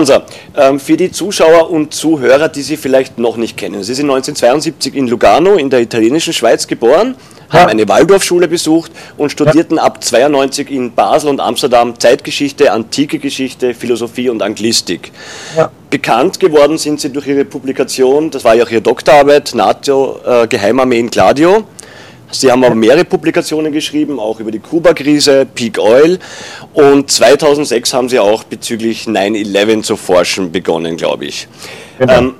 Ganser, ähm, für die Zuschauer und Zuhörer, die Sie vielleicht noch nicht kennen. Sie sind 1972 in Lugano in der italienischen Schweiz geboren, haben eine Waldorfschule besucht und studierten ab 92 in Basel und Amsterdam Zeitgeschichte, antike Geschichte, Philosophie und Anglistik. Ja. Bekannt geworden sind Sie durch Ihre Publikation, das war ja auch Ihre Doktorarbeit, NATO, äh, Geheimarmee in Gladio. Sie haben aber mehrere Publikationen geschrieben, auch über die Kuba-Krise, Peak Oil. Und 2006 haben Sie auch bezüglich 9-11 zu forschen begonnen, glaube ich. Genau. Ähm,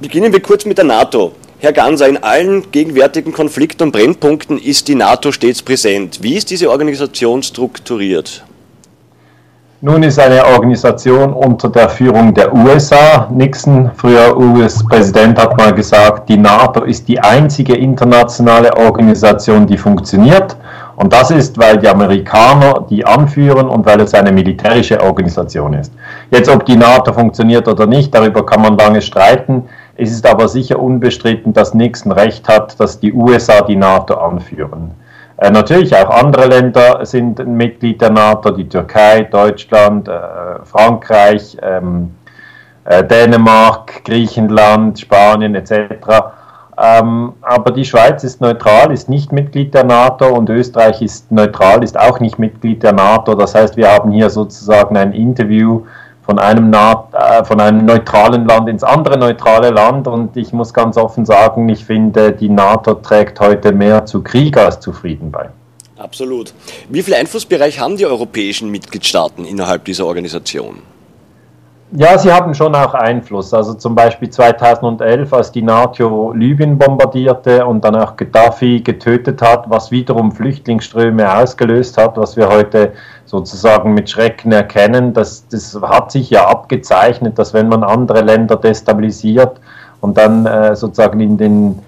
beginnen wir kurz mit der NATO. Herr Ganser, in allen gegenwärtigen Konflikten und Brennpunkten ist die NATO stets präsent. Wie ist diese Organisation strukturiert? Nun ist eine Organisation unter der Führung der USA. Nixon, früher US-Präsident, hat mal gesagt, die NATO ist die einzige internationale Organisation, die funktioniert. Und das ist, weil die Amerikaner die anführen und weil es eine militärische Organisation ist. Jetzt, ob die NATO funktioniert oder nicht, darüber kann man lange streiten. Es ist aber sicher unbestritten, dass Nixon recht hat, dass die USA die NATO anführen. Äh, natürlich auch andere Länder sind Mitglied der NATO, die Türkei, Deutschland, äh, Frankreich, ähm, äh, Dänemark, Griechenland, Spanien etc. Ähm, aber die Schweiz ist neutral, ist nicht Mitglied der NATO und Österreich ist neutral, ist auch nicht Mitglied der NATO. Das heißt, wir haben hier sozusagen ein Interview von einem, äh, von einem neutralen Land ins andere neutrale Land. Und ich muss ganz offen sagen, ich finde, die NATO trägt heute mehr zu Krieg als zu Frieden bei. Absolut. Wie viel Einflussbereich haben die europäischen Mitgliedstaaten innerhalb dieser Organisation? Ja, sie haben schon auch Einfluss. Also zum Beispiel 2011, als die NATO Libyen bombardierte und dann auch Gaddafi getötet hat, was wiederum Flüchtlingsströme ausgelöst hat, was wir heute sozusagen mit Schrecken erkennen. Das, das hat sich ja abgezeichnet, dass wenn man andere Länder destabilisiert und dann äh, sozusagen in den,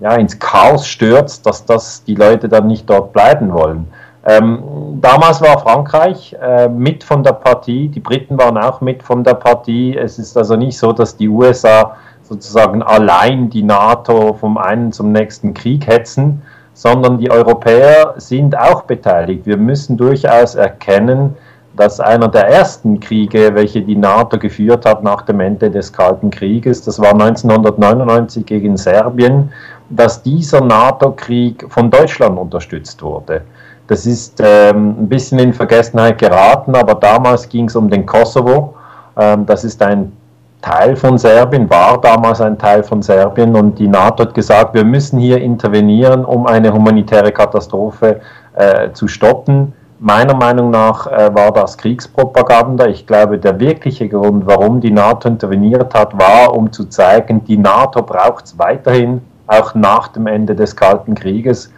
ja, ins Chaos stürzt, dass das die Leute dann nicht dort bleiben wollen. Ähm, damals war Frankreich äh, mit von der Partie, die Briten waren auch mit von der Partie. Es ist also nicht so, dass die USA sozusagen allein die NATO vom einen zum nächsten Krieg hetzen, sondern die Europäer sind auch beteiligt. Wir müssen durchaus erkennen, dass einer der ersten Kriege, welche die NATO geführt hat nach dem Ende des Kalten Krieges, das war 1999 gegen Serbien, dass dieser NATO-Krieg von Deutschland unterstützt wurde. Das ist ähm, ein bisschen in Vergessenheit geraten, aber damals ging es um den Kosovo. Ähm, das ist ein Teil von Serbien, war damals ein Teil von Serbien und die NATO hat gesagt, wir müssen hier intervenieren, um eine humanitäre Katastrophe äh, zu stoppen. Meiner Meinung nach äh, war das Kriegspropaganda. Ich glaube, der wirkliche Grund, warum die NATO interveniert hat, war, um zu zeigen, die NATO braucht es weiterhin, auch nach dem Ende des Kalten Krieges.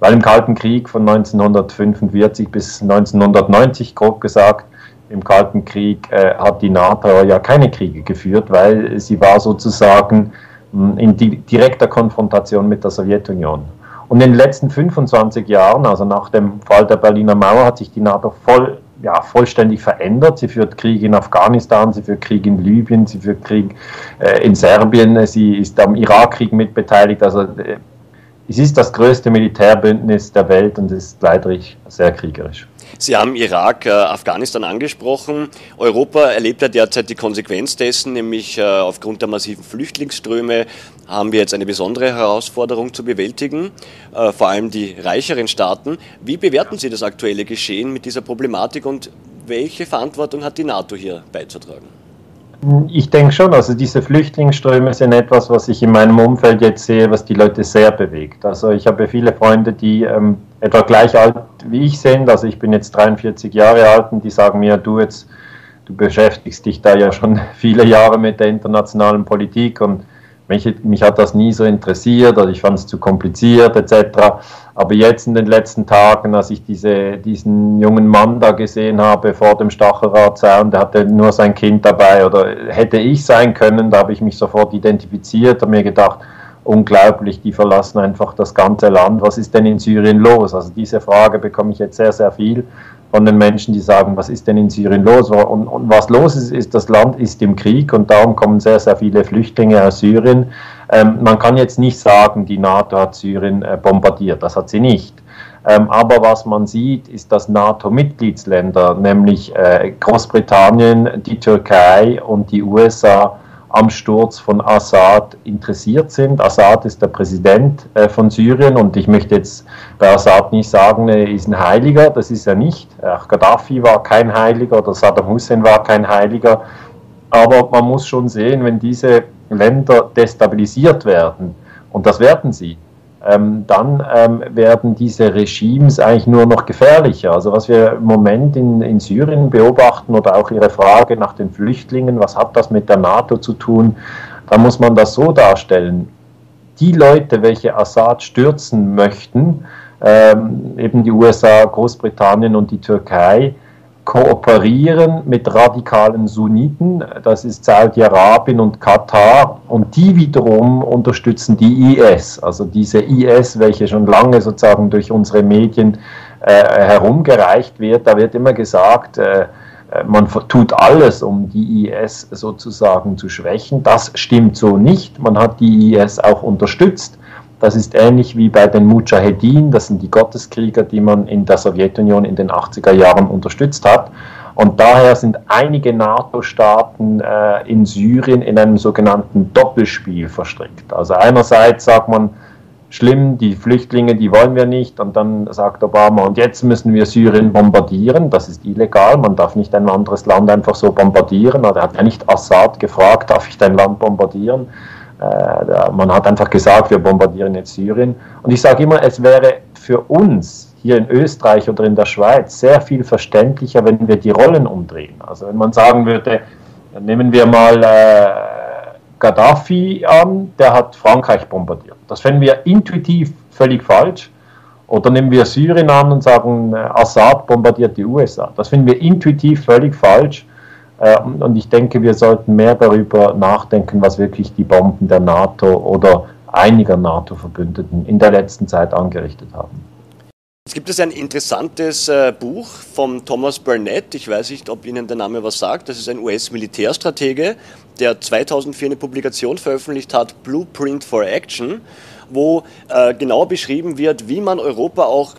Weil im Kalten Krieg von 1945 bis 1990, grob gesagt, im Kalten Krieg äh, hat die NATO ja keine Kriege geführt, weil sie war sozusagen mh, hm, in di direkter Konfrontation mit der Sowjetunion. Und in den letzten 25 Jahren, also nach dem Fall der Berliner Mauer, hat sich die NATO voll, ja, vollständig verändert. Sie führt Krieg in Afghanistan, sie führt Krieg in Libyen, sie führt Krieg äh, in Serbien, sie ist am Irakkrieg mitbeteiligt. Also äh, es ist das größte Militärbündnis der Welt und ist leider sehr kriegerisch. Sie haben Irak, äh, Afghanistan angesprochen. Europa erlebt ja derzeit die Konsequenz dessen, nämlich äh, aufgrund der massiven Flüchtlingsströme haben wir jetzt eine besondere Herausforderung zu bewältigen, äh, vor allem die reicheren Staaten. Wie bewerten Sie das aktuelle Geschehen mit dieser Problematik und welche Verantwortung hat die NATO hier beizutragen? Ich denke schon, also diese Flüchtlingsströme sind etwas, was ich in meinem Umfeld jetzt sehe, was die Leute sehr bewegt. Also ich habe viele Freunde, die ähm, etwa gleich alt wie ich sind, also ich bin jetzt 43 Jahre alt und die sagen mir, du jetzt, du beschäftigst dich da ja schon viele Jahre mit der internationalen Politik und mich, mich hat das nie so interessiert oder ich fand es zu kompliziert etc. Aber jetzt in den letzten Tagen, als ich diese, diesen jungen Mann da gesehen habe vor dem Stachelradzaun, der hatte nur sein Kind dabei oder hätte ich sein können, da habe ich mich sofort identifiziert und mir gedacht, unglaublich, die verlassen einfach das ganze Land. Was ist denn in Syrien los? Also diese Frage bekomme ich jetzt sehr, sehr viel von den Menschen, die sagen, was ist denn in Syrien los? Und, und, was los ist, ist, das Land ist im Krieg und darum kommen sehr, sehr viele Flüchtlinge aus Syrien. Ähm, man kann jetzt nicht sagen, die NATO hat Syrien äh, bombardiert, das hat sie nicht. Ähm, aber was man sieht, ist, dass NATO-Mitgliedsländer, nämlich äh, Großbritannien, die Türkei und die USA, am Sturz von Assad interessiert sind. Assad ist der Präsident äh, von Syrien und ich möchte jetzt bei Assad nicht sagen, er ist ein Heiliger, das ist er nicht. Gaddafi war kein Heiliger oder Saddam Hussein war kein Heiliger. Aber man muss schon sehen, wenn diese Länder destabilisiert werden, und das werden sie, ähm, dann ähm, werden diese Regimes eigentlich nur noch gefährlicher. Also was wir im Moment in, in Syrien beobachten oder auch Ihre Frage nach den Flüchtlingen, was hat das mit der NATO zu tun, da muss man das so darstellen. Die Leute, welche Assad stürzen möchten, ähm, eben die USA, Großbritannien und die Türkei, kooperieren mit radikalen Sunniten, das ist Saudi-Arabien und Katar, und die wiederum unterstützen die IS, also diese IS, welche schon lange sozusagen durch unsere Medien äh, herumgereicht wird. Da wird immer gesagt, äh, man tut alles, um die IS sozusagen zu schwächen. Das stimmt so nicht. Man hat die IS auch unterstützt. Das ist ähnlich wie bei den Mujahedin, das sind die Gotteskrieger, die man in der Sowjetunion in den 80er Jahren unterstützt hat. Und daher sind einige NATO-Staaten äh, in Syrien in einem sogenannten Doppelspiel verstrickt. Also einerseits sagt man, schlimm, die Flüchtlinge, die wollen wir nicht. Und dann sagt Obama, und jetzt müssen wir Syrien bombardieren. Das ist illegal, man darf nicht ein anderes Land einfach so bombardieren. Er hat ja nicht Assad gefragt, darf ich dein Land bombardieren? Äh, man hat einfach gesagt, wir bombardieren jetzt Syrien. Und ich sage immer, es wäre für uns hier in Österreich oder in der Schweiz sehr viel verständlicher, wenn wir die Rollen umdrehen. Also wenn man sagen würde, nehmen wir mal äh, Gaddafi an, der hat Frankreich bombardiert. Das fänden wir intuitiv völlig falsch. Oder nehmen wir Syrien an und sagen, äh, Assad bombardiert die USA. Das finden wir intuitiv völlig falsch. Äh, und ich denke, wir sollten mehr darüber nachdenken, was wirklich die Bomben der NATO oder einiger NATO-Verbündeten in der letzten Zeit angerichtet haben. Es gibt ein interessantes äh, Buch von Thomas Burnett. Ich weiß nicht, ob Ihnen der Name was sagt. Das ist ein US-Militärstratege, der 2004 eine Publikation veröffentlicht hat, Blueprint for Action, wo äh, genau beschrieben wird, wie man Europa auch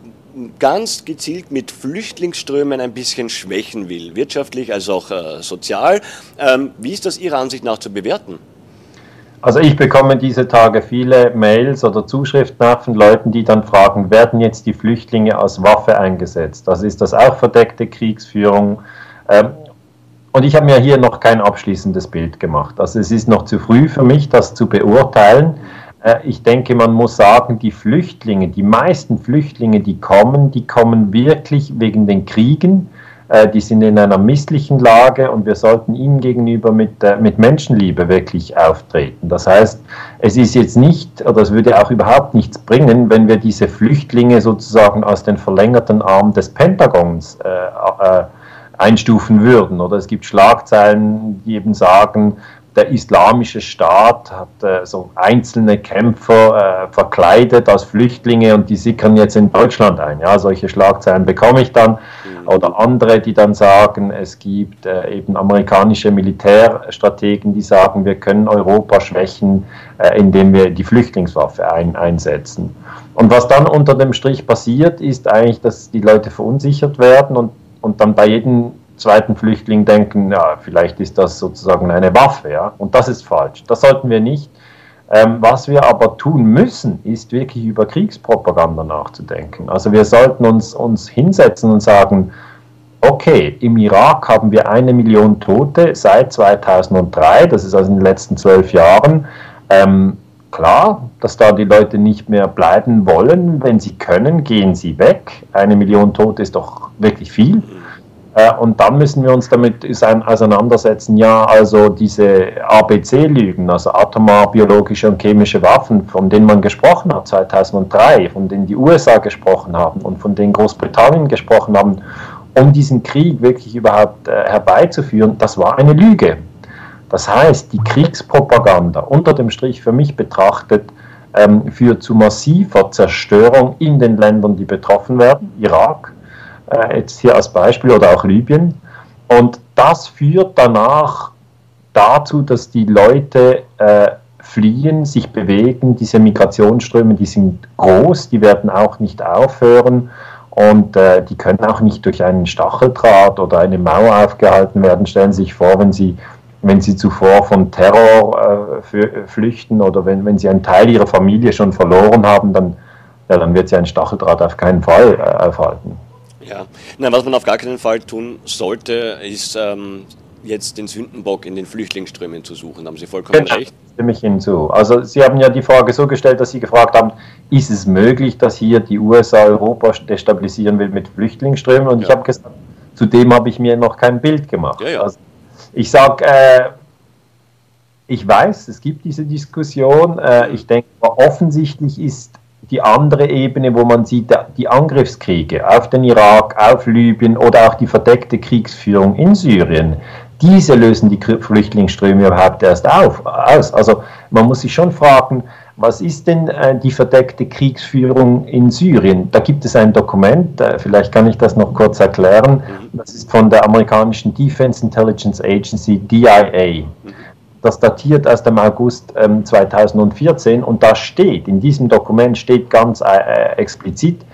ganz gezielt mit Flüchtlingsströmen ein bisschen schwächen will, wirtschaftlich als auch äh, sozial. Ähm, wie ist das Ihrer Ansicht nach zu bewerten? Also ich bekomme diese Tage viele Mails oder Zuschriften von Leuten, die dann fragen, werden jetzt die Flüchtlinge als Waffe eingesetzt? Also ist das auch verdeckte Kriegsführung? Ähm, und ich habe mir hier noch kein abschließendes Bild gemacht. Also es ist noch zu früh für mich, das zu beurteilen. Äh, ich denke, man muss sagen, die Flüchtlinge, die meisten Flüchtlinge, die kommen, die kommen wirklich wegen den Kriegen. Äh, die sind in einer misslichen Lage und wir sollten ihnen gegenüber mit, äh, mit Menschenliebe wirklich auftreten. Das heißt, es ist jetzt nicht, oder es würde auch überhaupt nichts bringen, wenn wir diese Flüchtlinge sozusagen aus den verlängerten Armen des Pentagons äh, einstufen würden. Oder es gibt Schlagzeilen, die eben sagen, der islamische Staat hat äh, so einzelne Kämpfer äh, verkleidet als Flüchtlinge und die sickern jetzt in Deutschland ein. Ja, solche Schlagzeilen bekomme ich dann. Mhm. Oder andere, die dann sagen, es gibt äh, eben amerikanische Militärstrategen, die sagen, wir können Europa schwächen, äh, indem wir die Flüchtlingswaffe ein, einsetzen. Und was dann unter dem Strich passiert, ist eigentlich, dass die Leute verunsichert werden und, und dann bei jedem zweiten Flüchtling denken, ja, vielleicht ist das sozusagen eine Waffe, ja, und das ist falsch. Das sollten wir nicht. Ähm, was wir aber tun müssen, ist wirklich über Kriegspropaganda nachzudenken. Also wir sollten uns, uns hinsetzen und sagen, okay, im Irak haben wir eine Million Tote seit 2003, das ist also in den letzten zwölf Jahren. Ähm, klar, dass da die Leute nicht mehr bleiben wollen. Wenn sie können, gehen sie weg. Eine Million Tote ist doch wirklich viel. Äh, und dann müssen wir uns damit auseinandersetzen, ja, also diese ABC-Lügen, also atomar, biologische und chemische Waffen, von denen man gesprochen hat 2003, von denen die USA gesprochen haben und von denen Großbritannien gesprochen haben, um diesen Krieg wirklich überhaupt äh, herbeizuführen, das war eine Lüge. Das heißt, die Kriegspropaganda unter dem Strich für mich betrachtet, ähm, führt zu massiver Zerstörung in den Ländern, die betroffen werden, Irak, äh, jetzt hier als Beispiel oder auch Libyen. Und das führt danach dazu, dass die Leute äh, fliehen, sich bewegen. Diese Migrationsströme, die sind groß, die werden auch nicht aufhören und äh, die können auch nicht durch einen Stacheldraht oder eine Mauer aufgehalten werden. Stellen Sie sich vor, wenn Sie, wenn Sie zuvor von Terror äh, flüchten oder wenn, wenn Sie einen Teil Ihrer Familie schon verloren haben, dann, ja, dann wird Sie ein Stacheldraht auf keinen Fall äh, aufhalten. Ja, Nein, was man auf gar keinen Fall tun sollte, ist ähm, jetzt den Sündenbock in den Flüchtlingsströmen zu suchen. Da haben Sie vollkommen genau. recht. Stimme ich hinzu. Also Sie haben ja die Frage so gestellt, dass Sie gefragt haben, ist es möglich, dass hier die USA Europa destabilisieren will mit Flüchtlingsströmen? Und ja. ich habe gesagt, zudem habe ich mir noch kein Bild gemacht. Ja, ja. Also ich sage, äh, ich weiß, es gibt diese Diskussion. Äh, ich denke, offensichtlich ist die andere Ebene, wo man sieht, die Angriffskriege auf den Irak, auf Libyen oder auch die verdeckte Kriegsführung in Syrien, diese lösen die Flüchtlingsströme überhaupt erst auf, aus. Also man muss sich schon fragen, was ist denn äh, die verdeckte Kriegsführung in Syrien? Da gibt es ein Dokument, äh, vielleicht kann ich das noch kurz erklären. Mhm. Das ist von der amerikanischen Defense Intelligence Agency, DIA. Das datiert aus dem August ähm, 2014 und da steht, in diesem Dokument steht ganz äh, äh explizit,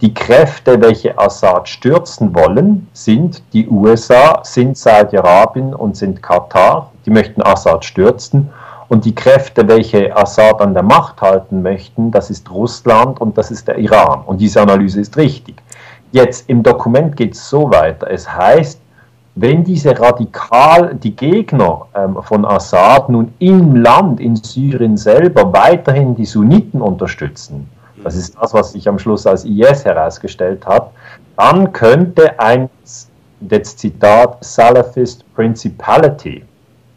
die Kräfte, welche Assad stürzen wollen, sind die USA, sind Saudi-Arabien und sind Katar. Die möchten Assad stürzen. Und die Kräfte, welche Assad an der Macht halten möchten, das ist Russland und das ist der Iran. Und diese Analyse ist richtig. Jetzt im Dokument geht es so weiter. Es heißt, wenn diese radikal, die Gegner ähm, von Assad nun im Land, in Syrien selber weiterhin die Sunniten unterstützen, das ist das, was sich am Schluss als IS herausgestellt hat, dann könnte ein, jetzt Zitat, Salafist Principality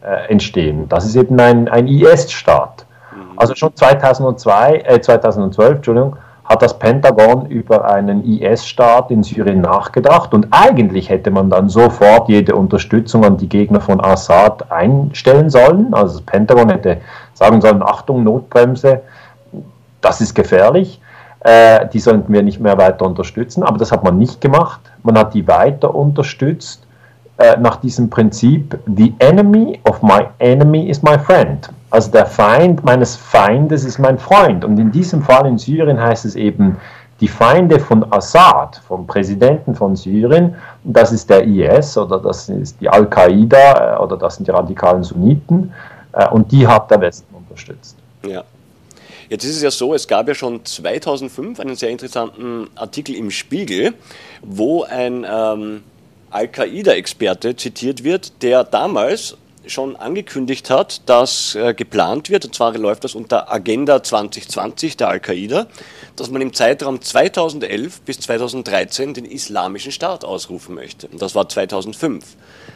äh, entstehen. Das ist eben ein, ein IS-Staat. Mhm. Also schon 2002, äh, 2012, Entschuldigung, hat das Pentagon über einen IS-Staat in Syrien nachgedacht und eigentlich hätte man dann sofort jede Unterstützung an die Gegner von Assad einstellen sollen. Also das Pentagon hätte sagen sollen, Achtung, Notbremse, das ist gefährlich, äh, die sollten wir nicht mehr weiter unterstützen, aber das hat man nicht gemacht. Man hat die weiter unterstützt äh, nach diesem Prinzip, the enemy of my enemy is my friend. Also der Feind meines Feindes ist mein Freund. Und in diesem Fall in Syrien heißt es eben, die Feinde von Assad, vom Präsidenten von Syrien, das ist der IS oder das ist die Al-Qaida äh, oder das sind die radikalen Sunniten äh, und die hat der Westen unterstützt. Ja. Jetzt ist es ja so, es gab ja schon 2005 einen sehr interessanten Artikel im Spiegel, wo ein ähm, Al-Qaida-Experte zitiert wird, der damals schon angekündigt hat, dass äh, geplant wird, und zwar läuft das unter Agenda 2020 der Al-Qaida, dass man im Zeitraum 2011 bis 2013 den Islamischen Staat ausrufen möchte. Und das war 2005.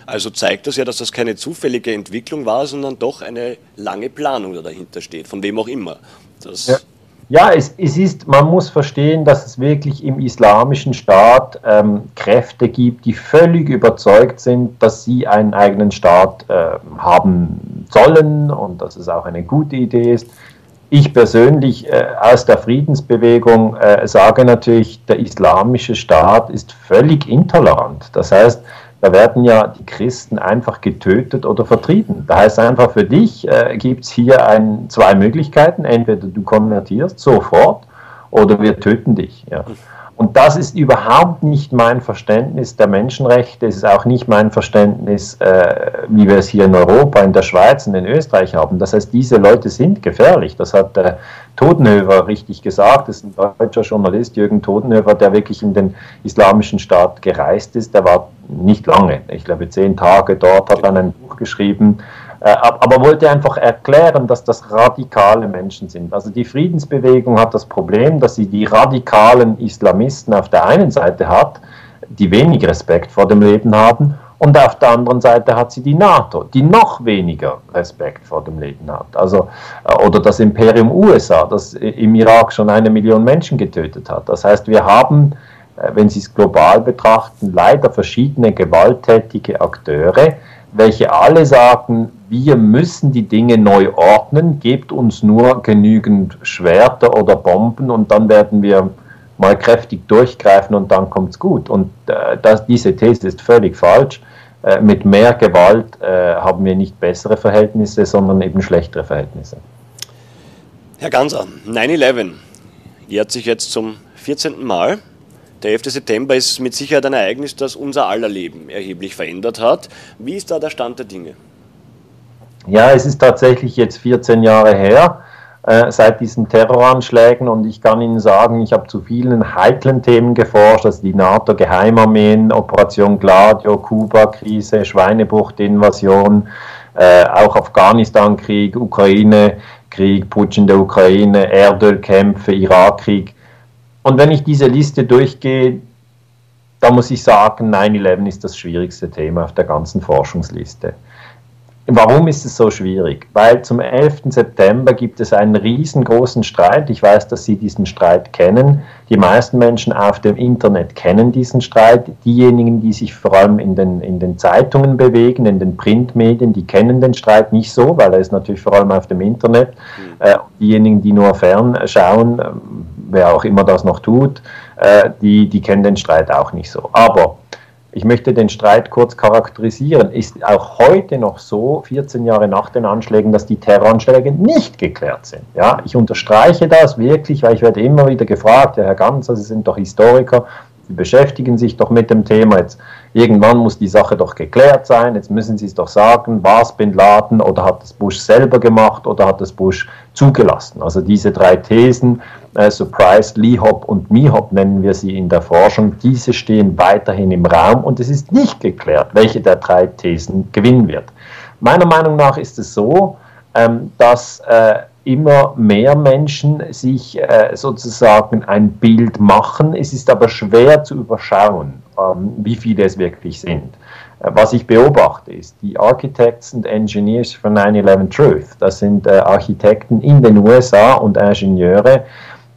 Also zeigt das ja, dass das keine zufällige Entwicklung war, sondern doch eine lange Planung, die dahinter steht, von wem auch immer. Das ja. Ja, es, es, ist, man muss verstehen, dass es wirklich im islamischen Staat ähm, Kräfte gibt, die völlig überzeugt sind, dass sie einen eigenen Staat äh, haben sollen und dass es auch eine gute Idee ist. Ich persönlich äh, aus der Friedensbewegung äh, sage natürlich, der islamische Staat ist völlig intolerant. Das heißt, da werden ja die Christen einfach getötet oder vertrieben. Da heißt einfach, für dich äh, gibt es hier ein, zwei Möglichkeiten. Entweder du konvertierst sofort oder wir töten dich. Ja. Und das ist überhaupt nicht mein Verständnis der Menschenrechte. Es ist auch nicht mein Verständnis, äh, wie wir es hier in Europa, in der Schweiz und in Österreich haben. Das heißt, diese Leute sind gefährlich. Das hat der Totenhöfer richtig gesagt. Das ist ein deutscher Journalist, Jürgen Totenhöfer, der wirklich in den islamischen Staat gereist ist. Der war nicht lange, ich glaube zehn Tage dort, hat dann ein Buch geschrieben, aber wollte einfach erklären, dass das radikale Menschen sind. Also die Friedensbewegung hat das Problem, dass sie die radikalen Islamisten auf der einen Seite hat, die wenig Respekt vor dem Leben haben, und auf der anderen Seite hat sie die NATO, die noch weniger Respekt vor dem Leben hat. Also, äh, oder das Imperium USA, das im Irak schon eine Million Menschen getötet hat. Das heißt, wir haben, äh, wenn Sie es global betrachten, leider verschiedene gewalttätige Akteure, welche alle sagen, wir müssen die Dinge neu ordnen, gebt uns nur genügend Schwerter oder Bomben und dann werden wir mal kräftig durchgreifen und dann kommt es gut. Und äh, das, diese These ist völlig falsch. Äh, mit mehr Gewalt äh, haben wir nicht bessere Verhältnisse, sondern eben schlechtere Verhältnisse. Herr Ganser, 9-11 jährt sich jetzt zum 14. Mal. Der 11. September ist mit Sicherheit ein Ereignis, das unser aller Leben erheblich verändert hat. Wie ist da der Stand der Dinge? Ja, es ist tatsächlich jetzt 14 Jahre her äh, seit diesen Terroranschlägen und ich kann Ihnen sagen, ich habe zu vielen heiklen Themen geforscht, also die NATO-Geheimarmeen, Operation Gladio, Kuba-Krise, Schweinebucht-Invasion, äh, auch Afghanistan-Krieg, Ukraine-Krieg, Putsch in der Ukraine, Erdölkämpfe, Irakkrieg. Und wenn ich diese Liste durchgehe, da muss ich sagen, 9-11 ist das schwierigste Thema auf der ganzen Forschungsliste. Warum ist es so schwierig? Weil zum 11. September gibt es einen riesengroßen Streit. Ich weiß, dass Sie diesen Streit kennen. Die meisten Menschen auf dem Internet kennen diesen Streit. Diejenigen, die sich vor allem in den, in den Zeitungen bewegen, in den Printmedien, die kennen den Streit nicht so, weil er ist natürlich vor allem auf dem Internet. Mhm. Äh, diejenigen, die nur fernschauen, äh, wer auch immer das noch tut, äh, die, die kennen den Streit auch nicht so. Aber ich möchte den Streit kurz charakterisieren. Ist auch heute noch so, 14 Jahre nach den Anschlägen, dass die Terroranschläge nicht geklärt sind. Ja, ich unterstreiche das wirklich, weil ich werde immer wieder gefragt, ja, Herr Ganzer, Sie sind doch Historiker, Sie beschäftigen sich doch mit dem Thema. Jetzt irgendwann muss die Sache doch geklärt sein. Jetzt müssen Sie es doch sagen, war es Bin Laden oder hat es Bush selber gemacht oder hat es Bush zugelassen? Also diese drei Thesen, äh, Surprise, Lee-Hop und Me-Hop nennen wir sie in der Forschung, diese stehen weiterhin im Raum und es ist nicht geklärt, welche der drei Thesen gewinnen wird. Meiner Meinung nach ist es so, ähm, dass äh, immer mehr Menschen sich äh, sozusagen ein Bild machen. Es ist aber schwer zu überschauen, ähm, wie viele es wirklich sind. Äh, was ich beobachte, ist die Architects and Engineers for 9-11 Truth. Das sind äh, Architekten in den USA und Ingenieure,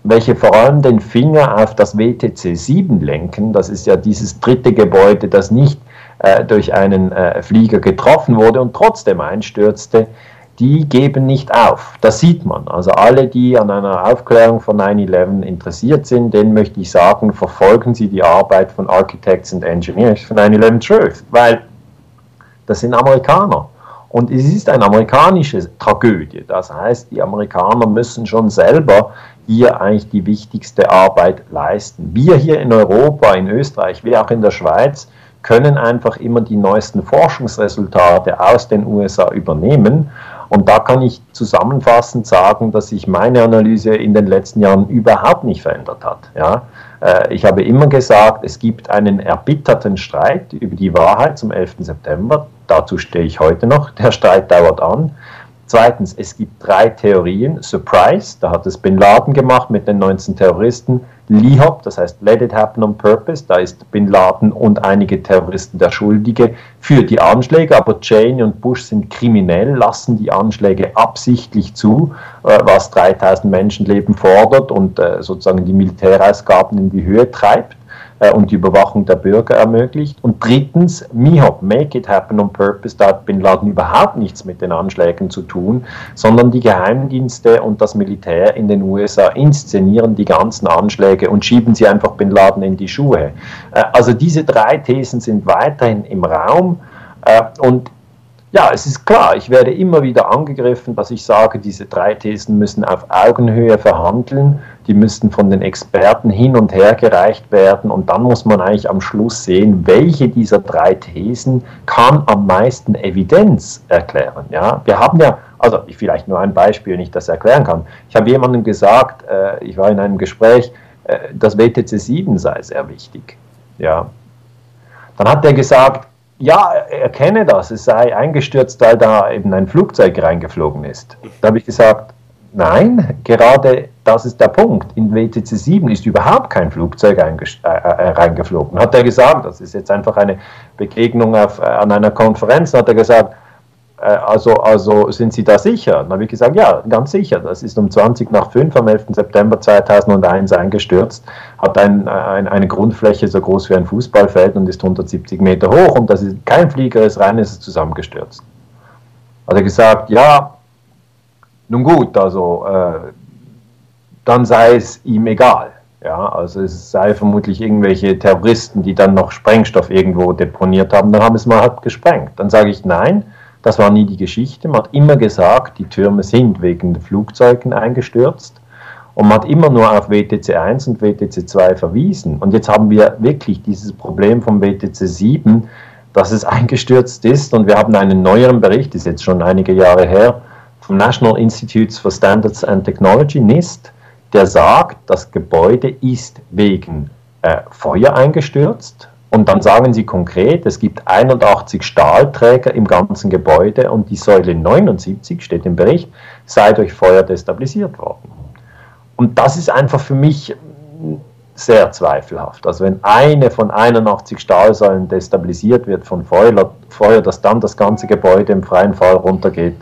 welche vor allem den Finger auf das WTC 7 lenken. Das ist ja dieses dritte Gebäude, das nicht äh, durch einen äh, Flieger getroffen wurde und trotzdem einstürzte die geben nicht auf. Das sieht man. Also alle, die an einer Aufklärung von 9-11 interessiert sind, denen möchte ich sagen, verfolgen Sie die Arbeit von Architects and Engineers von 9-11 Truth, weil das sind Amerikaner. Und es ist eine amerikanische Tragödie. Das heißt, die Amerikaner müssen schon selber hier eigentlich die wichtigste Arbeit leisten. Wir hier in Europa, in Österreich, wie auch in der Schweiz, können einfach immer die neuesten Forschungsresultate aus den USA übernehmen und da kann ich zusammenfassend sagen, dass sich meine Analyse in den letzten Jahren überhaupt nicht verändert hat. Ja? Äh, ich habe immer gesagt, es gibt einen erbitterten Streit über die Wahrheit zum 11. September. Dazu stehe ich heute noch. Der Streit dauert an. Zweitens, es gibt drei Theorien. Surprise, da hat es Bin Laden gemacht mit den 19 Terroristen. LIHOP, das heißt Let It Happen on Purpose, da ist Bin Laden und einige Terroristen der Schuldige für die Anschläge, aber Cheney und Bush sind kriminell, lassen die Anschläge absichtlich zu, äh, was 3000 Menschenleben fordert und äh, sozusagen die Militärausgaben in die Höhe treibt äh, und die Überwachung der Bürger ermöglicht. Und drittens, MIHOP, Make It Happen on Purpose, da hat Bin Laden überhaupt nichts mit den Anschlägen zu tun, sondern die Geheimdienste und das Militär in den USA inszenieren die ganzen Anschläge und schieben sie einfach Bin Laden in die Schuhe. Äh, also diese drei Thesen sind weiterhin im Raum. Äh, und ja, es ist klar, ich werde immer wieder angegriffen, dass ich sage, diese drei Thesen müssen auf Augenhöhe verhandeln, die müssten von den Experten hin und her gereicht werden und dann muss man eigentlich am Schluss sehen, welche dieser drei Thesen kann am meisten Evidenz erklären. Ja? Wir haben ja, also vielleicht nur ein Beispiel, ich das erklären kann. Ich habe jemandem gesagt, äh, ich war in einem Gespräch, äh, das WTC 7 sei sehr wichtig. Ja. Dann hat er gesagt, ja, er kenne das, es sei eingestürzt, weil da eben ein Flugzeug reingeflogen ist. Da habe ich gesagt, nein, gerade das ist der Punkt. In WTC 7 ist überhaupt kein Flugzeug äh, äh, reingeflogen. Hat er gesagt, das ist jetzt einfach eine Begegnung auf, äh, an einer Konferenz, hat er gesagt, äh, also, also sind Sie da sicher? Dann habe ich gesagt, ja, ganz sicher. Das ist um 20 nach 5 am 11. September 2001 eingestürzt, hat ein, ein, eine Grundfläche so groß wie ein Fußballfeld und ist 170 Meter hoch und das ist kein Flieger, ist rein, ist zusammengestürzt. Hat er gesagt, ja, nun gut, also äh, dann sei es ihm egal. Ja, also es sei vermutlich irgendwelche Terroristen, die dann noch Sprengstoff irgendwo deponiert haben, dann haben es mal halt gesprengt. Dann sage ich nein, Das war nie die Geschichte. Man hat immer gesagt, die Türme sind wegen Flugzeugen eingestürzt. Und man hat immer nur auf WTC 1 und WTC 2 verwiesen. Und jetzt haben wir wirklich dieses Problem vom WTC 7, dass es eingestürzt ist. Und wir haben einen neueren Bericht, ist jetzt schon einige Jahre her, vom National Institutes for Standards and Technology, NIST, der sagt, das Gebäude ist wegen äh, Feuer eingestürzt. Und dann sagen sie konkret, es gibt 81 Stahlträger im ganzen Gebäude und die Säule 79, steht im Bericht, sei durch Feuer destabilisiert worden. Und das ist einfach für mich sehr zweifelhaft. Also wenn eine von 81 Stahlsäulen destabilisiert wird von Feuer, Feuer, dass dann das ganze Gebäude im freien Fall runtergeht,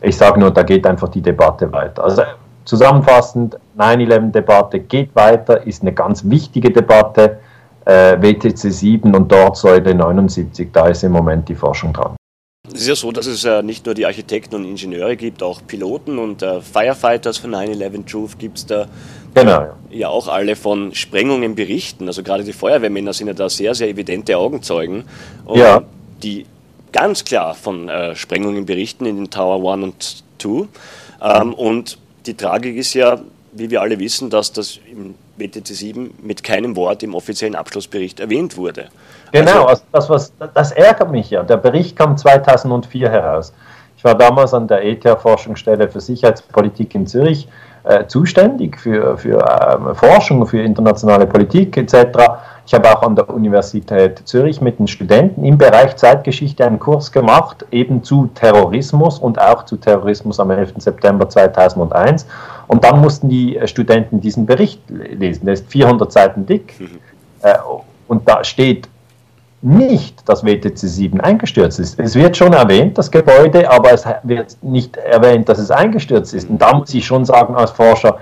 ich sage nur, da geht einfach die Debatte weiter. Also zusammenfassend, 9-11-Debatte geht weiter, ist eine ganz wichtige Debatte. Äh, WTC 7 und dort Säule 79, da ist im Moment die Forschung dran. Es ist ja so, dass es äh, nicht nur die Architekten und Ingenieure gibt, auch Piloten und äh, Firefighters von 9-11 Truth gibt es da. Genau. Ja. ja auch alle von Sprengungen berichten. Also gerade die Feuerwehrmänner sind ja da sehr, sehr evidente Augenzeugen. ja. Die ganz klar von äh, Sprengungen berichten in den Tower 1 und 2. Ähm, und die Tragik ist ja, wie wir alle wissen, dass das im WTC 7 mit keinem Wort im offiziellen Abschlussbericht erwähnt wurde. Genau, also, das, was, das ärgert mich ja. Der Bericht kam 2004 heraus. Ich war damals an der ETH-Forschungsstelle für Sicherheitspolitik in Zürich äh, zuständig für, für äh, Forschung, für internationale Politik etc. Ich habe auch an der Universität Zürich mit den Studenten im Bereich Zeitgeschichte einen Kurs gemacht, eben zu Terrorismus und auch zu Terrorismus am 11. September 2001. Und dann mussten die äh, Studenten diesen Bericht lesen. Der ist 400 Seiten dick. Mhm. Äh, und da steht nicht, dass WTC 7 eingestürzt ist. Es wird schon erwähnt, das Gebäude, aber es wird nicht erwähnt, dass es eingestürzt ist. Und da muss ich schon sagen als Forscher,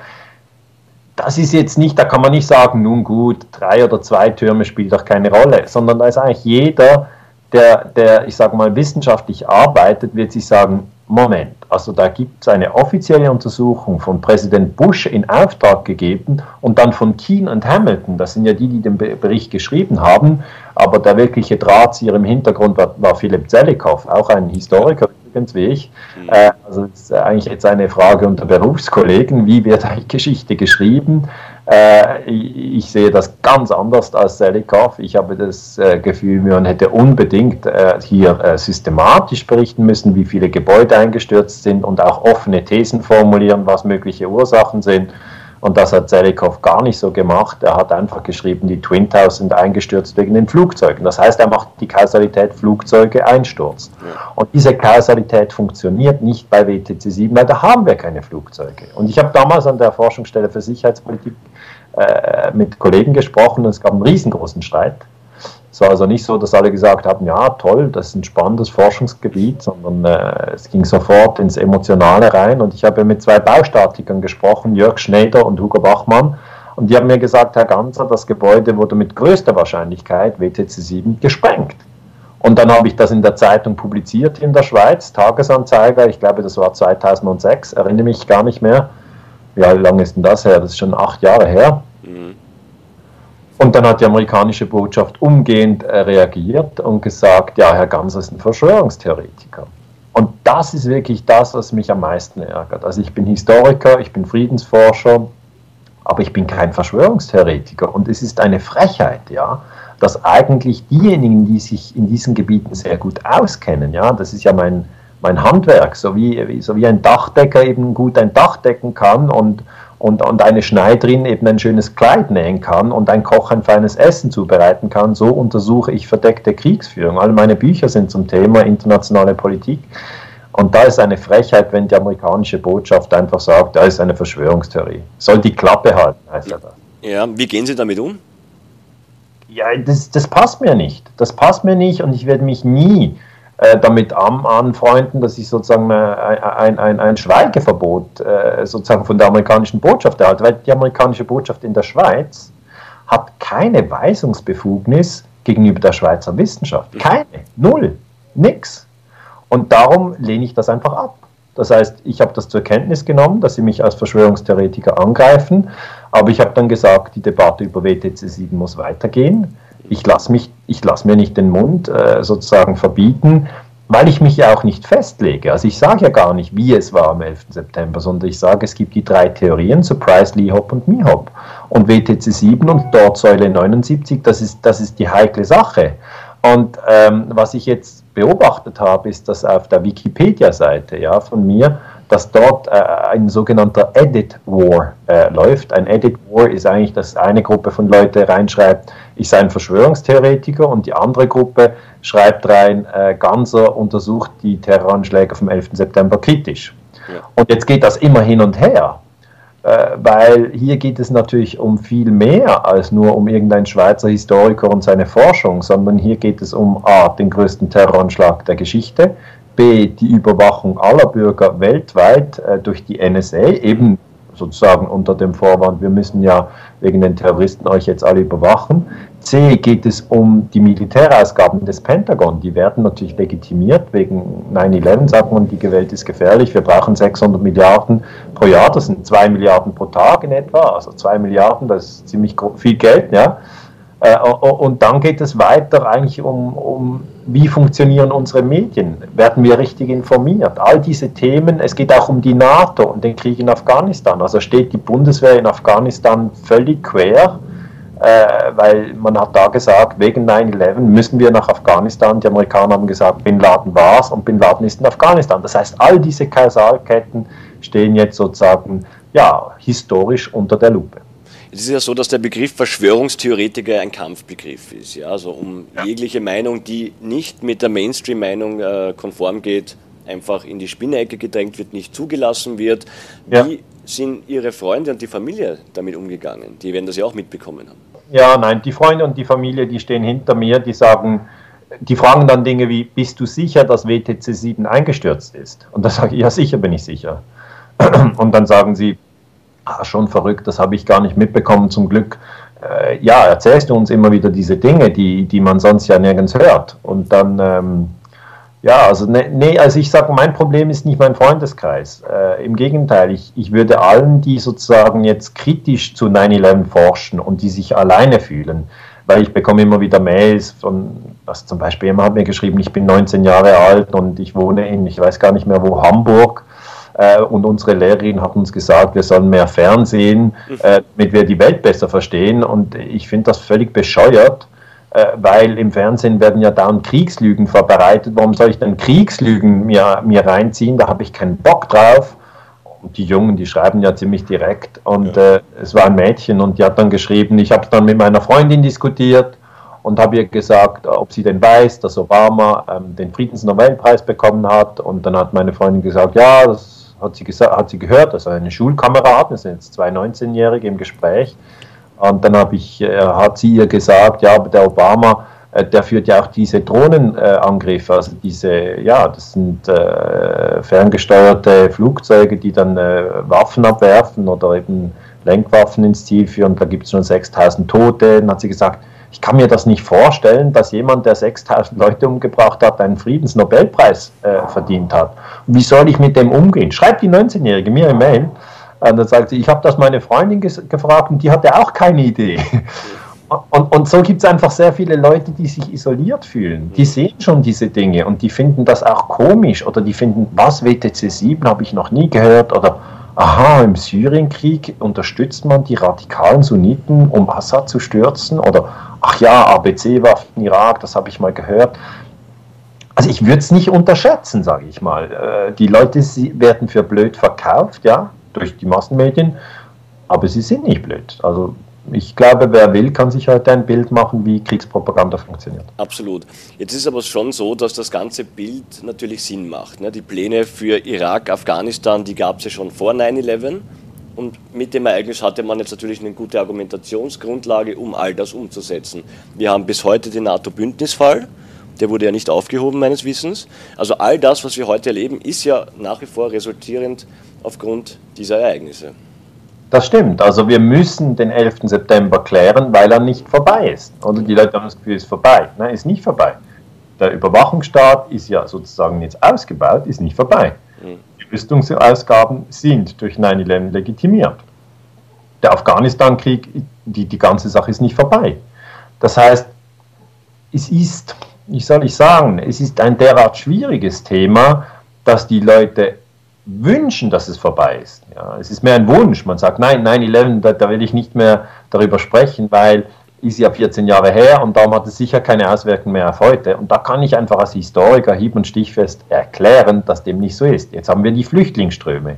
das ist jetzt nicht, da kann man nicht sagen, nun gut, drei oder zwei Türme spielt doch keine Rolle, sondern da ist eigentlich jeder, der, der ich sage mal, wissenschaftlich arbeitet, wird sich sagen, Moment, also da gibt es eine offizielle Untersuchung von Präsident Bush in Auftrag gegeben und dann von Keane und Hamilton, das sind ja die, die den Bericht geschrieben haben, aber der wirkliche Drahtzieher im Hintergrund war, war Philipp Zelikow, auch ein Historiker übrigens wie ich. Mhm. Äh, also das ist eigentlich jetzt eine Frage unter Berufskollegen, wie wird eigentlich Geschichte geschrieben? Äh, ich, sehe das ganz anders als Selikow. Ich habe das äh, Gefühl, man hätte unbedingt äh, hier systematisch berichten müssen, wie viele Gebäude eingestürzt sind und auch offene Thesen formulieren, was mögliche Ursachen sind. Und das hat Zelikow gar nicht so gemacht. Er hat einfach geschrieben, die Twin Towers sind eingestürzt wegen den Flugzeugen. Das heißt, er macht die Kausalität Flugzeuge Einsturz. Und diese Kausalität funktioniert nicht bei WTC 7, weil da haben wir keine Flugzeuge. Und ich habe damals an der Forschungsstelle für Sicherheitspolitik äh, mit Kollegen gesprochen und es gab einen riesengroßen Streit. Es war also nicht so, dass alle gesagt haben, ja toll, das ist ein spannendes Forschungsgebiet, sondern äh, es ging sofort ins Emotionale rein. Und ich habe mit zwei Baustatikern gesprochen, Jörg Schneider und Hugo Bachmann. Und die haben mir gesagt, Herr Ganzer, das Gebäude wurde mit größter Wahrscheinlichkeit WTC 7 gesprengt. Und dann habe ich das in der Zeitung publiziert in der Schweiz, Tagesanzeiger, ich glaube, das war 2006, erinnere mich gar nicht mehr. Ja, wie lange ist denn das her? Das ist schon acht Jahre her. Mhm. Und dann hat die amerikanische Botschaft umgehend äh, reagiert und gesagt, ja, Herr Ganser ist ein Verschwörungstheoretiker. Und das ist wirklich das, was mich am meisten ärgert. Also ich bin Historiker, ich bin Friedensforscher, aber ich bin kein Verschwörungstheoretiker. Und es ist eine Frechheit, ja, dass eigentlich diejenigen, die sich in diesen Gebieten sehr gut auskennen, ja, das ist ja mein, mein Handwerk, so wie, so wie ein Dachdecker eben gut ein Dach decken kann und, und, und eine Schneiderin eben ein schönes Kleid nähen kann und ein Koch ein feines Essen zubereiten kann, so untersuche ich verdeckte Kriegsführung. All meine Bücher sind zum Thema internationale Politik. Und da ist eine Frechheit, wenn die amerikanische Botschaft einfach sagt, da ist eine Verschwörungstheorie. Soll die Klappe halten, heißt ja das. Ja, wie gehen Sie damit um? Ja, das, das passt mir nicht. Das passt mir nicht und ich werde mich nie äh, damit anfreunden, dass ich sozusagen ein, ein, ein Schweigeverbot äh, sozusagen von der amerikanischen Botschaft erhalte, weil die amerikanische Botschaft in der Schweiz hat keine Weisungsbefugnis gegenüber der Schweizer Wissenschaft. Keine, null, nix. Und darum lehne ich das einfach ab. Das heißt, ich habe das zur Kenntnis genommen, dass sie mich als Verschwörungstheoretiker angreifen, aber ich habe dann gesagt, die Debatte über WTC 7 muss weitergehen ich lasse lasse mir nicht den Mund äh, sozusagen verbieten, weil ich mich ja auch nicht festlege. Also ich sage ja gar nicht, wie es war am 11. September, sondern ich sage, es gibt die drei Theorien, Surprise, Lee Hop und Mihop. Und WTC 7 und dort Säule 79, das ist, das ist die heikle Sache. Und ähm, was ich jetzt beobachtet habe, ist, dass auf der Wikipedia-Seite ja, von mir, dass dort äh, ein sogenannter Edit War äh, läuft. Ein Edit War ist eigentlich, dass eine Gruppe von Leuten reinschreibt, ich sei ein Verschwörungstheoretiker und die andere Gruppe schreibt rein, äh, Ganser untersucht die Terroranschläge vom 11. September kritisch. Ja. Und jetzt geht das immer hin und her, äh, weil hier geht es natürlich um viel mehr als nur um irgendeinen Schweizer Historiker und seine Forschung, sondern hier geht es um A, den größten Terroranschlag der Geschichte, B, die Überwachung aller Bürger weltweit äh, durch die NSA, eben sozusagen unter dem Vorwand, wir müssen ja wegen den Terroristen euch jetzt alle überwachen. C geht es um die Militärausgaben des Pentagon. Die werden natürlich legitimiert. Wegen 9-11 sagt man, die Welt ist gefährlich. Wir brauchen 600 Milliarden pro Jahr. Das sind 2 Milliarden pro Tag in etwa. Also 2 Milliarden, das ist ziemlich viel Geld. Ja. Äh, und dann geht es weiter eigentlich um, um, wie funktionieren unsere Medien? Werden wir richtig informiert? All diese Themen, es geht auch um die NATO und den Krieg in Afghanistan. Also steht die Bundeswehr in Afghanistan völlig quer, äh, weil man hat da gesagt, wegen 9-11 müssen wir nach Afghanistan. Die Amerikaner haben gesagt, Bin Laden war es und Bin Laden ist in Afghanistan. Das heißt, all diese Kausalketten stehen jetzt sozusagen ja, historisch unter der Lupe. Es ist ja so, dass der Begriff Verschwörungstheoretiker ein Kampfbegriff ist. Ja? Also um ja. jegliche Meinung, die nicht mit der Mainstream-Meinung äh, konform geht, einfach in die Spinneecke gedrängt wird, nicht zugelassen wird. Ja. Wie sind Ihre Freunde und die Familie damit umgegangen? Die werden das ja auch mitbekommen haben. Ja, nein, die Freunde und die Familie, die stehen hinter mir, die sagen, die fragen dann Dinge wie, bist du sicher, dass WTC 7 eingestürzt ist? Und da sage ich, ja, sicher bin ich sicher. Und dann sagen sie, ah, schon verrückt, das habe ich gar nicht mitbekommen, zum Glück. Äh, ja, erzählst du uns immer wieder diese Dinge, die, die man sonst ja nirgends hört. Und dann, ähm, ja, also ne, nee, also ich sage, mein Problem ist nicht mein Freundeskreis. Äh, Im Gegenteil, ich, ich würde allen, die sozusagen jetzt kritisch zu 9-11 forschen und die sich alleine fühlen, weil ich bekomme immer wieder Mails von, was zum Beispiel jemand hat mir geschrieben, ich bin 19 Jahre alt und ich wohne in, ich weiß gar nicht mehr wo, Hamburg äh, und unsere Lehrerin hat uns gesagt, wir sollen mehr Fernsehen, mhm. äh, damit wir die Welt besser verstehen. Und ich finde das völlig bescheuert, äh, weil im Fernsehen werden ja dauernd Kriegslügen verbreitet. Warum soll ich denn Kriegslügen mir, mir reinziehen? Da habe ich keinen Bock drauf. Und die Jungen, die schreiben ja ziemlich direkt. Und ja. äh, es war ein Mädchen und die hat dann geschrieben, ich habe es dann mit meiner Freundin diskutiert und habe ihr gesagt, ob sie denn weiß, dass Obama ähm, den Friedensnobelpreis bekommen hat. Und dann hat meine Freundin gesagt, ja, das hat sie, gesagt, hat sie gehört, also eine Schulkameradin, das sind jetzt zwei 19-Jährige im Gespräch. Und dann ich, äh, hat sie ihr gesagt, ja, aber der Obama, äh, der führt ja auch diese Drohnenangriffe, also diese, ja, das sind äh, ferngesteuerte Flugzeuge, die dann Waffen abwerfen oder eben Lenkwaffen ins Ziel führen. Da gibt es schon 6000 Tote. Dann hat sie gesagt, ich kann mir das nicht vorstellen, dass jemand, der 6000 Leute umgebracht hat, einen Friedensnobelpreis äh, verdient hat. Wie soll ich mit dem umgehen? Schreibt die 19-Jährige mir eine Mail. Und dann sagt sie, ich habe das meine Freundin gefragt und die hatte auch keine Idee. Und, und so gibt es einfach sehr viele Leute, die sich isoliert fühlen. Die sehen schon diese Dinge und die finden das auch komisch oder die finden, was WTC 7 habe ich noch nie gehört oder aha, im Syrienkrieg unterstützt man die radikalen Sunniten, um Assad zu stürzen oder ach ja, ABC-Waffen Irak, das habe ich mal gehört. Also ich würde es nicht unterschätzen, sage ich mal. Äh, die Leute werden für blöd verkauft, ja, durch die Massenmedien, aber sie sind nicht blöd. Also ich glaube, wer will, kann sich heute ein Bild machen, wie Kriegspropaganda funktioniert. Absolut. Jetzt ist aber schon so, dass das ganze Bild natürlich Sinn macht. Ne? Die Pläne für Irak, Afghanistan, die gab es ja schon vor 9-11. Und mit dem Ereignis hatte man jetzt natürlich eine gute Argumentationsgrundlage, um all das umzusetzen. Wir haben bis heute den NATO-Bündnisfall, der wurde ja nicht aufgehoben meines Wissens. Also all das, was wir heute erleben, ist ja nach wie vor resultierend aufgrund dieser Ereignisse. Das stimmt. Also wir müssen den 11. September klären, weil er nicht vorbei ist. Oder die Leute haben das Gefühl, es ist vorbei. Nein, ist nicht vorbei. Der Überwachungsstaat ist ja sozusagen jetzt ausgebaut, ist nicht vorbei. Mhm. Rüstungsausgaben sind durch 9-11 legitimiert. Der Afghanistan-Krieg, die, die ganze Sache ist nicht vorbei. Das heißt, es ist wie soll ich sagen, es ist ein derart schwieriges Thema, dass die Leute wünschen, dass es vorbei ist. Ja, es ist mehr ein Wunsch. Man sagt, nein, 9-11, da, da will ich nicht mehr darüber sprechen, weil ist ja 14 Jahre her und darum hat es sicher keine Auswirkungen mehr auf heute. Und da kann ich einfach als Historiker hieb- und stichfest erklären, dass dem nicht so ist. Jetzt haben wir die Flüchtlingsströme.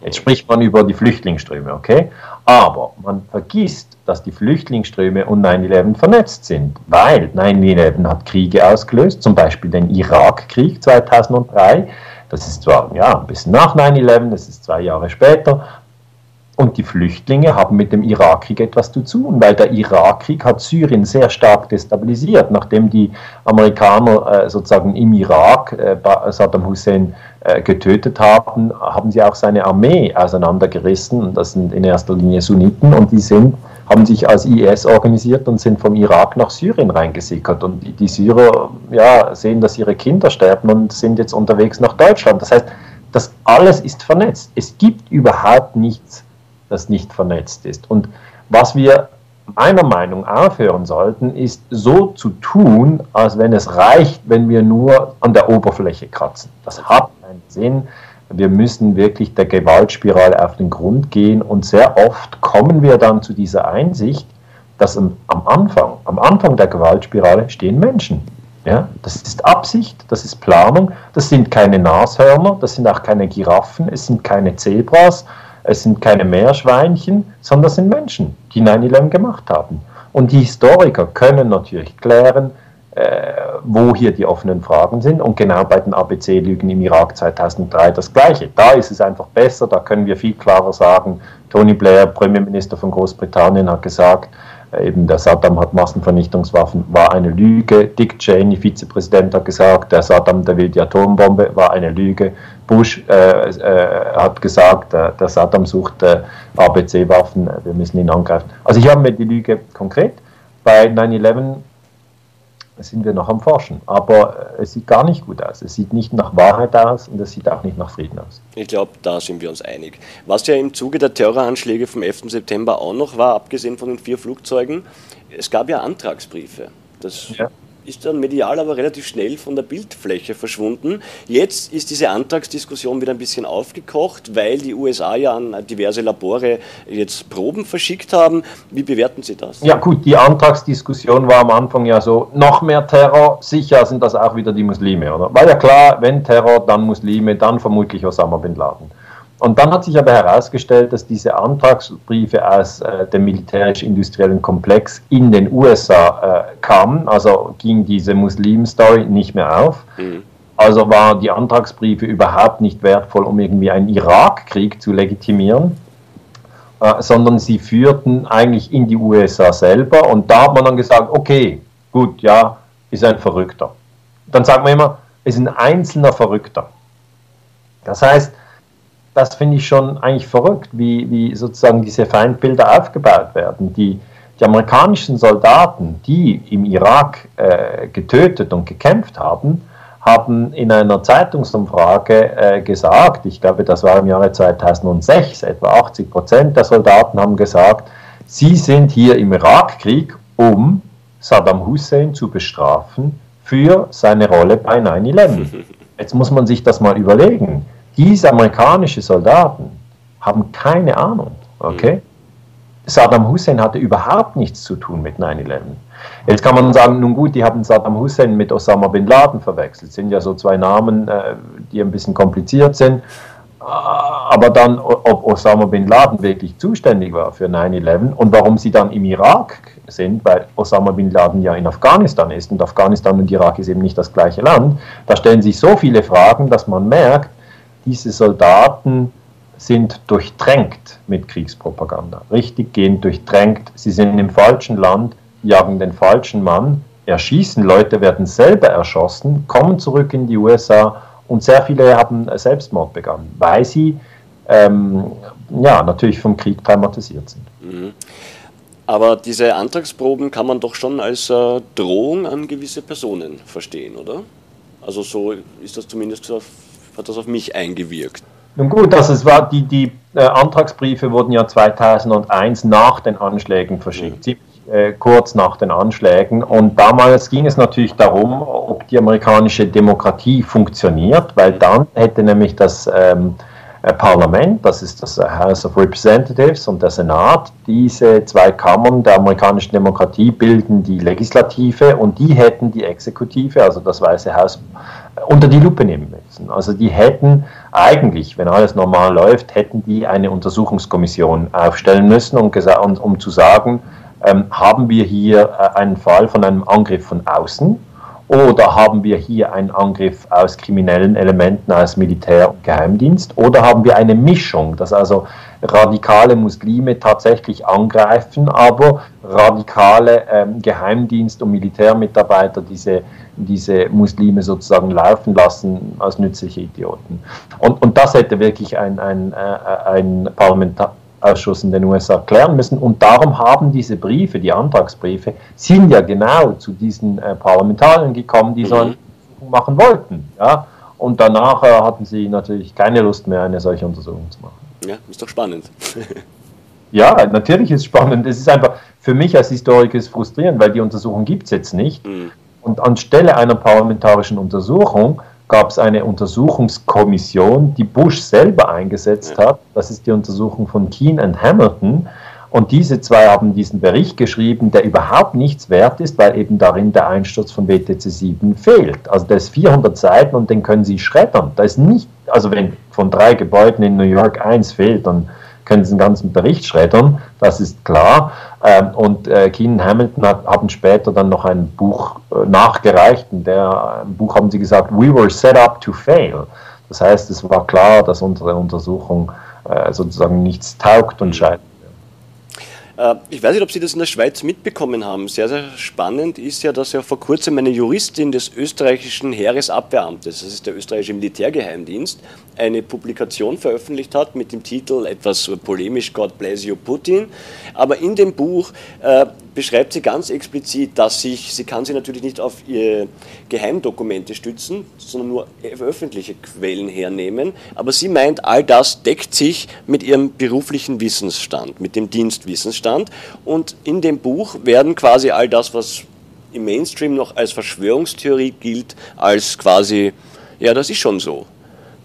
Jetzt spricht man über die Flüchtlingsströme, okay? Aber man vergisst, dass die Flüchtlingsströme und 9-11 vernetzt sind, weil 9-11 hat Kriege ausgelöst, zum Beispiel den Irakkrieg 2003. Das ist zwar ja, ein bisschen nach 9-11, das ist zwei Jahre später, und die Flüchtlinge haben mit dem Irakkrieg etwas zu tun, weil der Irakkrieg hat Syrien sehr stark destabilisiert. Nachdem die Amerikaner äh, sozusagen im Irak äh, Saddam Hussein äh, getötet haben, haben sie auch seine Armee auseinandergerissen. Das sind in erster Linie Sunniten und die sind, haben sich als IS organisiert und sind vom Irak nach Syrien reingesickert. Und die, Syrer ja, sehen, dass ihre Kinder sterben und sind jetzt unterwegs nach Deutschland. Das heißt, das alles ist vernetzt. Es gibt überhaupt nichts das nicht vernetzt ist. Und was wir meiner Meinung nach aufhören sollten, ist so zu tun, als wenn es reicht, wenn wir nur an der Oberfläche kratzen. Das hat keinen Sinn. Wir müssen wirklich der Gewaltspirale auf den Grund gehen und sehr oft kommen wir dann zu dieser Einsicht, dass am Anfang, am Anfang der Gewaltspirale stehen Menschen. Ja, das ist Absicht, das ist Planung, das sind keine Nashörner, das sind auch keine Giraffen, es sind keine Zebras, es sind keine Meerschweinchen, sondern es sind Menschen, die 9-11 gemacht haben. Und die Historiker können natürlich klären, äh, wo hier die offenen Fragen sind. Und genau bei den ABC-Lügen im Irak 2003 das Gleiche. Da ist es einfach besser, da können wir viel klarer sagen, Tony Blair, Premierminister von Großbritannien, hat gesagt, eben der Saddam hat Massenvernichtungswaffen, war eine Lüge. Dick Cheney, Vizepräsident, hat gesagt, der Saddam, der will die Atombombe, war eine Lüge. Bush äh, äh, hat gesagt, äh, der Saddam sucht äh, ABC-Waffen, wir müssen ihn angreifen. Also ich habe mir die Lüge konkret. Bei 9-11 sind wir noch am Forschen. Aber äh, es sieht gar nicht gut aus. Es sieht nicht nach Wahrheit aus und es sieht auch nicht nach Frieden aus. Ich glaube, da sind wir uns einig. Was ja im Zuge der Terroranschläge vom 11. September auch noch war, abgesehen von den vier Flugzeugen, es gab ja Antragsbriefe. Das ja ist dann medial aber relativ schnell von der Bildfläche verschwunden. Jetzt ist diese Antragsdiskussion wieder ein bisschen aufgekocht, weil die USA ja an diverse Labore jetzt Proben verschickt haben. Wie bewerten Sie das? Ja gut, die Antragsdiskussion war am Anfang ja so, noch mehr Terror, sicher sind das auch wieder die Muslime, oder? War ja klar, wenn Terror, dann Muslime, dann vermutlich Osama bin Laden. Und dann hat sich aber herausgestellt, dass diese Antragsbriefe aus äh, dem militärisch-industriellen Komplex in den USA äh, kamen. Also ging diese Muslim-Story nicht mehr auf. Mhm. Also waren die Antragsbriefe überhaupt nicht wertvoll, um irgendwie einen Irakkrieg zu legitimieren, äh, sondern sie führten eigentlich in die USA selber. Und da hat man dann gesagt, okay, gut, ja, ist ein Verrückter. Dann sagt man immer, ist ein einzelner Verrückter. Das heißt, das finde ich schon eigentlich verrückt, wie, wie sozusagen diese Feindbilder aufgebaut werden. Die, die amerikanischen Soldaten, die im Irak äh, getötet und gekämpft haben, haben in einer Zeitungsumfrage äh, gesagt, ich glaube, das war im Jahre 2006, etwa 80 Prozent der Soldaten haben gesagt, sie sind hier im Irakkrieg, um Saddam Hussein zu bestrafen für seine Rolle bei 9-11. Jetzt muss man sich das mal überlegen. Diese amerikanischen Soldaten haben keine Ahnung, okay? Mhm. Saddam Hussein hatte überhaupt nichts zu tun mit 9-11. Jetzt kann man sagen, nun gut, die haben Saddam Hussein mit Osama bin Laden verwechselt. Das sind ja so zwei Namen, äh, die ein bisschen kompliziert sind. Aber dann, ob Osama bin Laden wirklich zuständig war für 9-11 und warum sie dann im Irak sind, weil Osama bin Laden ja in Afghanistan ist und Afghanistan und Irak ist eben nicht das gleiche Land, da stellen sich so viele Fragen, dass man merkt, diese Soldaten sind durchtränkt mit Kriegspropaganda. Richtig gehend durchtränkt. Sie sind im falschen Land, jagen den falschen Mann, erschießen Leute, werden selber erschossen, kommen zurück in die USA und sehr viele haben Selbstmord begangen, weil sie ähm, ja, natürlich vom Krieg traumatisiert sind. Mhm. Aber diese Antragsproben kann man doch schon als äh, Drohung an gewisse Personen verstehen, oder? Also so ist das zumindest hat das auf mich eingewirkt. Nun gut, also es war die, die äh, Antragsbriefe wurden ja 2001 nach den Anschlägen verschickt, mhm. ziemlich äh, kurz nach den Anschlägen. Und damals ging es natürlich darum, ob die amerikanische Demokratie funktioniert, weil dann hätte nämlich das ähm, äh, Parlament, das ist das House of Representatives und der Senat, diese zwei Kammern der amerikanischen Demokratie bilden die Legislative und die hätten die Exekutive, also das Weiße Haus, unter die Lupe nehmen müssen. Also die hätten eigentlich, wenn alles normal läuft, hätten die eine Untersuchungskommission aufstellen müssen, um, um zu sagen, ähm, haben wir hier äh, einen Fall von einem Angriff von außen oder haben wir hier einen Angriff aus kriminellen Elementen, aus Militär und Geheimdienst? Oder haben wir eine Mischung, dass also radikale Muslime tatsächlich angreifen, aber radikale ähm, Geheimdienst- und Militärmitarbeiter diese, diese Muslime sozusagen laufen lassen als nützliche Idioten? Und, und das hätte wirklich ein, ein, äh, ein Parlamentar Ausschuss in den USA klären müssen. Und darum haben diese Briefe, die Antragsbriefe, sind ja genau zu diesen äh, Parlamentariern gekommen, die mhm. so eine Untersuchung machen wollten. Ja? Und danach äh, hatten sie natürlich keine Lust mehr, eine solche Untersuchung zu machen. Ja, ist doch spannend. ja, natürlich ist es spannend. Es ist einfach für mich als Historiker frustrierend, weil die Untersuchung gibt es jetzt nicht. Mhm. Und anstelle einer parlamentarischen Untersuchung gab es eine Untersuchungskommission, die Bush selber eingesetzt hat. Das ist die Untersuchung von Keane und Hamilton. Und diese zwei haben diesen Bericht geschrieben, der überhaupt nichts wert ist, weil eben darin der Einsturz von WTC 7 fehlt. Also der ist 400 Seiten und den können Sie schreddern. Da ist nicht, also wenn von drei Gebäuden in New York eins fehlt, dann können Sie den ganzen Bericht schreddern, das ist klar. Ähm, und äh, Keenan Hamilton hat, haben später dann noch ein Buch äh, nachgereicht. In der im Buch haben sie gesagt, we were set up to fail. Das heißt, es war klar, dass unsere Untersuchung äh, sozusagen nichts taugt und scheitert. Äh, ich weiß nicht, ob Sie das in der Schweiz mitbekommen haben. Sehr, sehr spannend ist ja, dass ja vor kurzem eine Juristin des österreichischen Heeresabwehramtes, das ist der österreichische Militärgeheimdienst, eine Publikation veröffentlicht hat mit dem Titel etwas polemisch God bless you Putin. Aber in dem Buch äh, beschreibt sie ganz explizit, dass sich, sie kann sich natürlich nicht auf ihre Geheimdokumente stützen, sondern nur öffentliche Quellen hernehmen, aber sie meint, all das deckt sich mit ihrem beruflichen Wissensstand, mit dem Dienstwissensstand. Und in dem Buch werden quasi all das, was im Mainstream noch als Verschwörungstheorie gilt, als quasi, ja, das ist schon so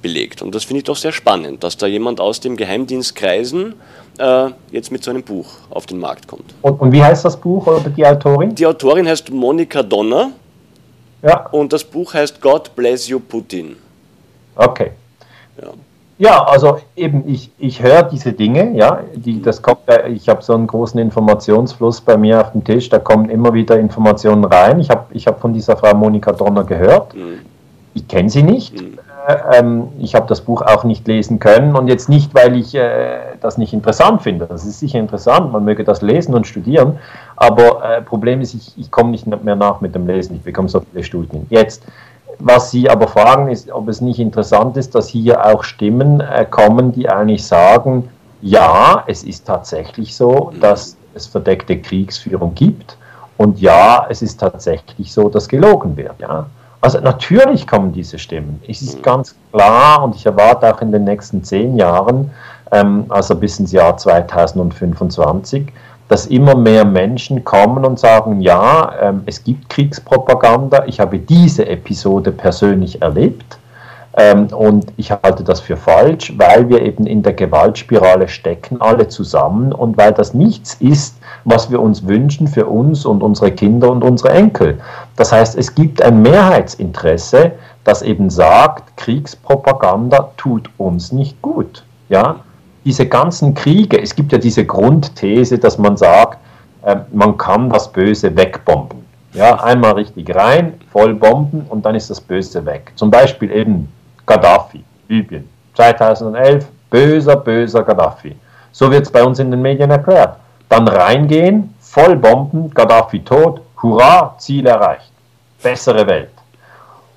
belegt. Und das finde ich doch sehr spannend, dass da jemand aus dem Geheimdienstkreisen äh, jetzt mit so einem Buch auf den Markt kommt. Und, und, wie heißt das Buch oder die Autorin? Die Autorin heißt Monika Donner. Ja. Und das Buch heißt God Bless You Putin. Okay. Ja. Ja, also eben, ich, ich höre diese Dinge, ja, die, das kommt, ich habe so einen großen Informationsfluss bei mir auf dem Tisch, da kommen immer wieder Informationen rein. Ich habe ich hab von dieser Frau Monika Donner gehört. Mhm. Ich kenne sie nicht. Mhm. Ähm, ich habe das Buch auch nicht lesen können und jetzt nicht, weil ich äh, das nicht interessant finde. Das ist sicher interessant, man möge das lesen und studieren, aber äh, Problem ist, ich, ich komme nicht mehr nach mit dem Lesen. Ich bekomme so viele Studien. Jetzt, was Sie aber fragen, ist, ob es nicht interessant ist, dass hier auch Stimmen äh, kommen, die eigentlich sagen, ja, es ist tatsächlich so, dass es verdeckte Kriegsführung gibt und ja, es ist tatsächlich so, dass gelogen wird. Ja. Also natürlich kommen diese Stimmen. Es ist ganz klar und ich erwarte auch in den nächsten zehn Jahren, ähm, also bis ins Jahr 2025, dass immer mehr Menschen kommen und sagen, ja, ähm, es gibt Kriegspropaganda, ich habe diese Episode persönlich erlebt und ich halte das für falsch, weil wir eben in der Gewaltspirale stecken, alle zusammen und weil das nichts ist, was wir uns wünschen für uns und unsere Kinder und unsere Enkel. Das heißt, es gibt ein Mehrheitsinteresse, das eben sagt, Kriegspropaganda tut uns nicht gut. Ja? Diese ganzen Kriege, es gibt ja diese Grundthese, dass man sagt, äh, man kann das Böse wegbomben. Ja, einmal richtig rein, voll bomben und dann ist das Böse weg. Zum Beispiel eben Gaddafi, Libyen, 2011, böser, böser Gaddafi. So wird es bei uns in den Medien erklärt. Dann reingehen, voll bomben, Gaddafi tot, hurra, Ziel erreicht. Bessere Welt.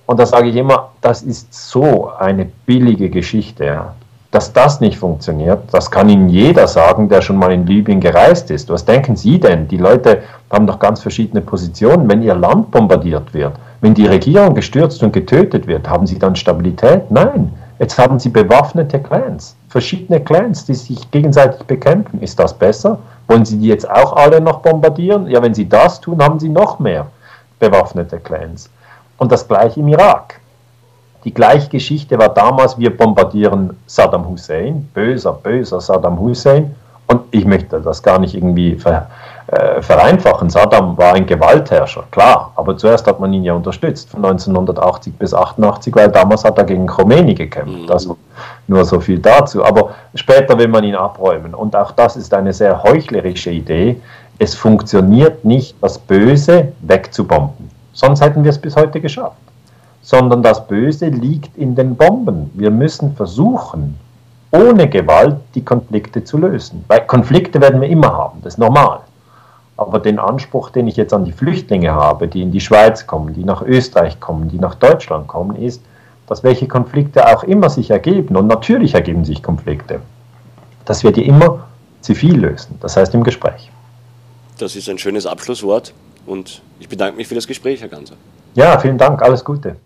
Und da sage ich immer, das ist so eine billige Geschichte. Ja. Dass das nicht funktioniert, das kann Ihnen jeder sagen, der schon mal in Libyen gereist ist. Was denken Sie denn? Die Leute haben doch ganz verschiedene Positionen. Wenn ihr Land bombardiert wird, wenn die Regierung gestürzt und getötet wird, haben Sie dann Stabilität? Nein. Jetzt haben Sie bewaffnete Clans, verschiedene Clans, die sich gegenseitig bekämpfen. Ist das besser? Wollen Sie die jetzt auch alle noch bombardieren? Ja, wenn Sie das tun, haben Sie noch mehr bewaffnete Clans. Und das gleiche im Irak. Die gleiche Geschichte war damals, wir bombardieren Saddam Hussein, böser, böser Saddam Hussein. Und ich möchte das gar nicht irgendwie ver, äh, vereinfachen. Saddam war ein Gewaltherrscher, klar, aber zuerst hat man ihn ja unterstützt, von 1980 bis 88, weil damals hat er gegen Khomeini gekämpft. Mhm. Also nur so viel dazu. Aber später will man ihn abräumen. Und auch das ist eine sehr heuchlerische Idee. Es funktioniert nicht, das Böse wegzubomben. Sonst hätten wir es bis heute geschafft sondern das Böse liegt in den Bomben. Wir müssen versuchen, ohne Gewalt die Konflikte zu lösen. Weil Konflikte werden wir immer haben, das ist normal. Aber den Anspruch, den ich jetzt an die Flüchtlinge habe, die in die Schweiz kommen, die nach Österreich kommen, die nach Deutschland kommen, ist, dass welche Konflikte auch immer sich ergeben, und natürlich ergeben sich Konflikte, dass wir die immer zivil lösen, das heißt im Gespräch. Das ist ein schönes Abschlusswort und ich bedanke mich für das Gespräch, Herr Ganser. Ja, vielen Dank, alles Gute.